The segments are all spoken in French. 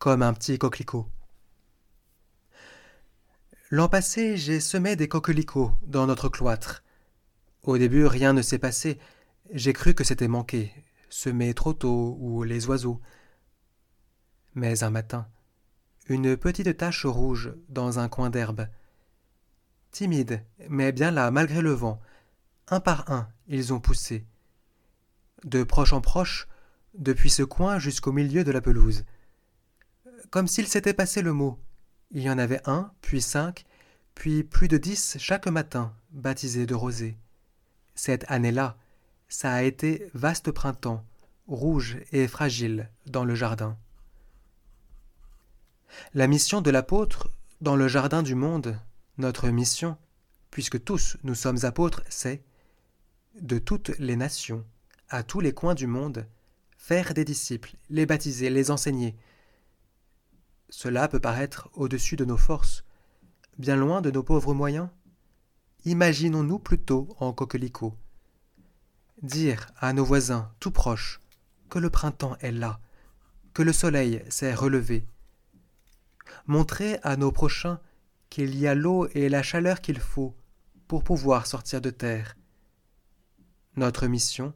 comme un petit coquelicot. L'an passé, j'ai semé des coquelicots dans notre cloître. Au début, rien ne s'est passé. J'ai cru que c'était manqué, semé trop tôt ou les oiseaux. Mais un matin, une petite tache rouge dans un coin d'herbe. Timide, mais bien là, malgré le vent, un par un, ils ont poussé. De proche en proche, depuis ce coin jusqu'au milieu de la pelouse. Comme s'il s'était passé le mot. Il y en avait un, puis cinq, puis plus de dix chaque matin, baptisés de rosée. Cette année-là, ça a été vaste printemps, rouge et fragile, dans le jardin. La mission de l'apôtre dans le jardin du monde, notre mission, puisque tous nous sommes apôtres, c'est de toutes les nations, à tous les coins du monde, faire des disciples, les baptiser, les enseigner. Cela peut paraître au-dessus de nos forces, bien loin de nos pauvres moyens. Imaginons-nous plutôt en coquelicot. Dire à nos voisins tout proches que le printemps est là, que le soleil s'est relevé, montrer à nos prochains qu'il y a l'eau et la chaleur qu'il faut pour pouvoir sortir de terre. Notre mission,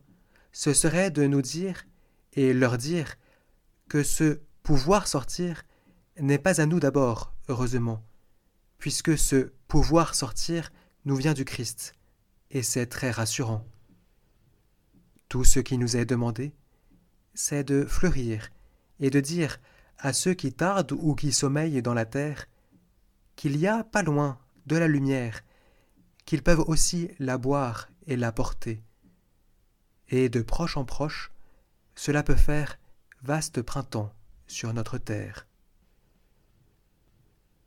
ce serait de nous dire et leur dire que ce pouvoir sortir n'est pas à nous d'abord, heureusement, puisque ce pouvoir sortir nous vient du Christ, et c'est très rassurant. Tout ce qui nous est demandé, c'est de fleurir et de dire à ceux qui tardent ou qui sommeillent dans la terre, qu'il y a pas loin de la lumière, qu'ils peuvent aussi la boire et la porter. Et de proche en proche, cela peut faire vaste printemps sur notre terre.